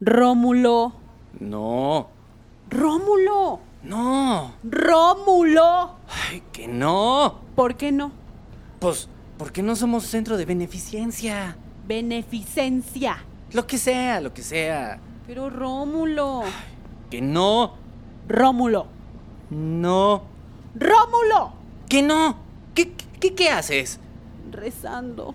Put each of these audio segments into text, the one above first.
Rómulo. No, Rómulo. no. Rómulo. Ay, que no. ¿Por qué no? Pues, porque no somos centro de beneficencia. Beneficencia. Lo que sea, lo que sea. Pero Rómulo. Que no. Rómulo. No. Rómulo. Que no. ¿Qué, qué, qué haces? Rezando.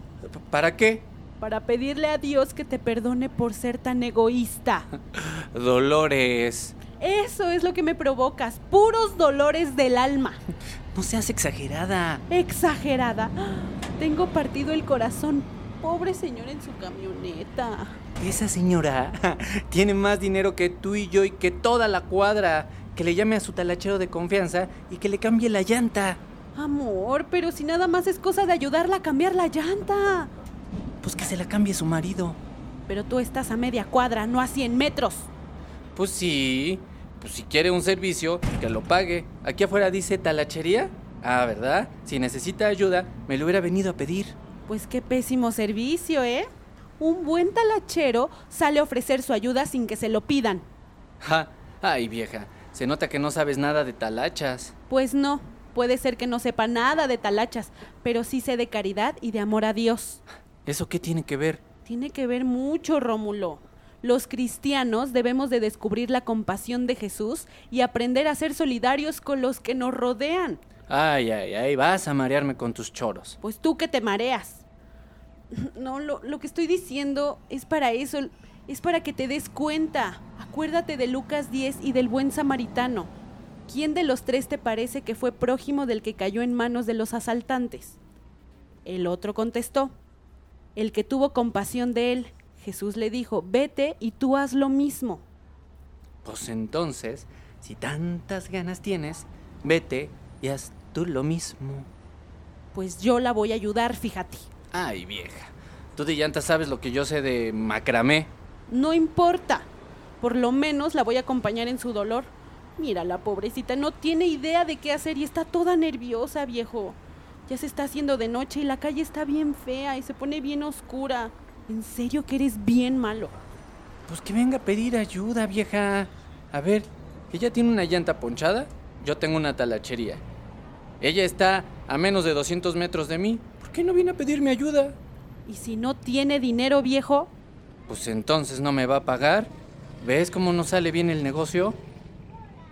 ¿Para qué? Para pedirle a Dios que te perdone por ser tan egoísta. Dolores. Eso es lo que me provocas. Puros dolores del alma. No seas exagerada. Exagerada. Tengo partido el corazón. Pobre señor en su camioneta. Esa señora tiene más dinero que tú y yo y que toda la cuadra. Que le llame a su talachero de confianza y que le cambie la llanta. Amor, pero si nada más es cosa de ayudarla a cambiar la llanta. Pues que se la cambie su marido. Pero tú estás a media cuadra, no a 100 metros. Pues sí. Pues si quiere un servicio, que lo pague. Aquí afuera dice talachería. Ah, ¿verdad? Si necesita ayuda, me lo hubiera venido a pedir. Pues qué pésimo servicio, ¿eh? Un buen talachero sale a ofrecer su ayuda sin que se lo pidan. Ja, ay vieja, se nota que no sabes nada de talachas. Pues no, puede ser que no sepa nada de talachas, pero sí sé de caridad y de amor a Dios. ¿Eso qué tiene que ver? Tiene que ver mucho, Rómulo. Los cristianos debemos de descubrir la compasión de Jesús y aprender a ser solidarios con los que nos rodean. Ay, ay, ay, vas a marearme con tus choros. Pues tú que te mareas. No, lo, lo que estoy diciendo es para eso, es para que te des cuenta. Acuérdate de Lucas 10 y del buen samaritano. ¿Quién de los tres te parece que fue prójimo del que cayó en manos de los asaltantes? El otro contestó, el que tuvo compasión de él. Jesús le dijo, vete y tú haz lo mismo. Pues entonces, si tantas ganas tienes, vete y haz tú lo mismo. Pues yo la voy a ayudar, fíjate. Ay, vieja, tú de llanta sabes lo que yo sé de macramé. No importa. Por lo menos la voy a acompañar en su dolor. Mira, la pobrecita no tiene idea de qué hacer y está toda nerviosa, viejo. Ya se está haciendo de noche y la calle está bien fea y se pone bien oscura. En serio que eres bien malo. Pues que venga a pedir ayuda, vieja. A ver, ella tiene una llanta ponchada, yo tengo una talachería. Ella está a menos de 200 metros de mí. ¿Por qué no viene a pedirme ayuda? Y si no tiene dinero, viejo, Pues entonces no me va a pagar. ¿Ves cómo no sale bien el negocio?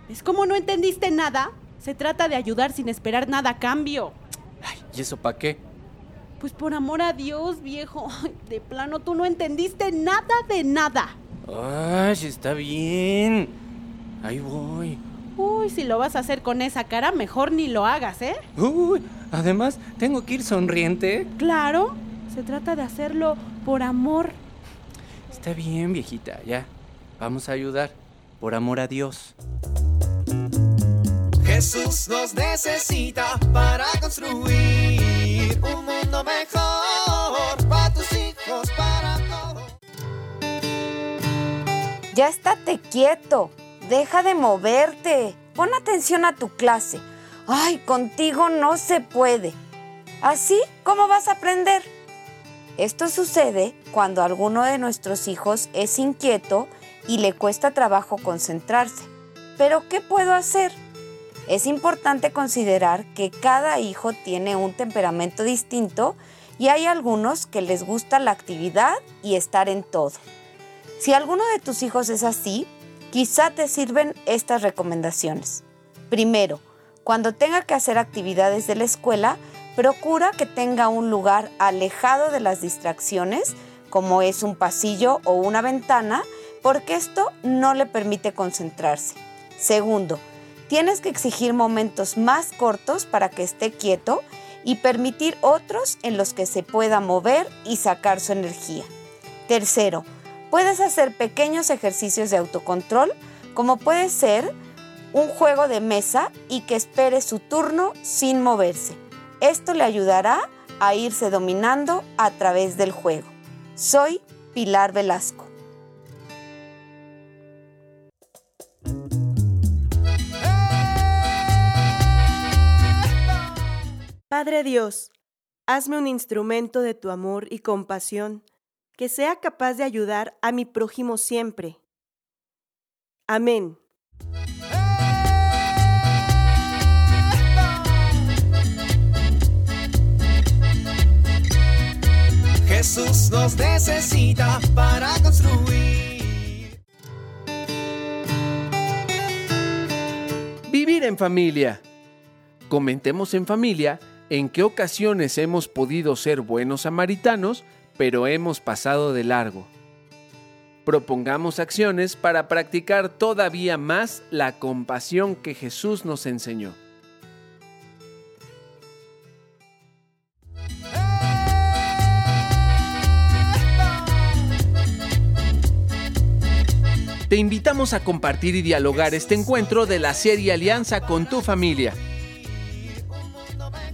es como no entendiste nada. Se trata de ayudar sin esperar nada a cambio. ¿Y eso para qué? Pues por amor a Dios, viejo. De plano tú no entendiste nada de nada. Ay, está bien. Ahí voy. Uy, si lo vas a hacer con esa cara, mejor ni lo hagas, ¿eh? Uy, además, tengo que ir sonriente. Claro, se trata de hacerlo por amor. Está bien, viejita, ya. Vamos a ayudar. Por amor a Dios. Jesús nos necesita para construir un mundo mejor para tus hijos, para todos. Ya estate quieto. Deja de moverte. Pon atención a tu clase. Ay, contigo no se puede. ¿Así? ¿Cómo vas a aprender? Esto sucede cuando alguno de nuestros hijos es inquieto y le cuesta trabajo concentrarse. Pero ¿qué puedo hacer? Es importante considerar que cada hijo tiene un temperamento distinto y hay algunos que les gusta la actividad y estar en todo. Si alguno de tus hijos es así, quizá te sirven estas recomendaciones. Primero, cuando tenga que hacer actividades de la escuela, procura que tenga un lugar alejado de las distracciones, como es un pasillo o una ventana, porque esto no le permite concentrarse. Segundo, tienes que exigir momentos más cortos para que esté quieto y permitir otros en los que se pueda mover y sacar su energía. Tercero, puedes hacer pequeños ejercicios de autocontrol, como puede ser un juego de mesa y que espere su turno sin moverse. Esto le ayudará a irse dominando a través del juego. Soy Pilar Velasco. Padre Dios, hazme un instrumento de tu amor y compasión que sea capaz de ayudar a mi prójimo siempre. Amén. Jesús nos necesita para construir. Vivir en familia. Comentemos en familia en qué ocasiones hemos podido ser buenos samaritanos, pero hemos pasado de largo. Propongamos acciones para practicar todavía más la compasión que Jesús nos enseñó. Te invitamos a compartir y dialogar este encuentro de la serie Alianza con tu familia.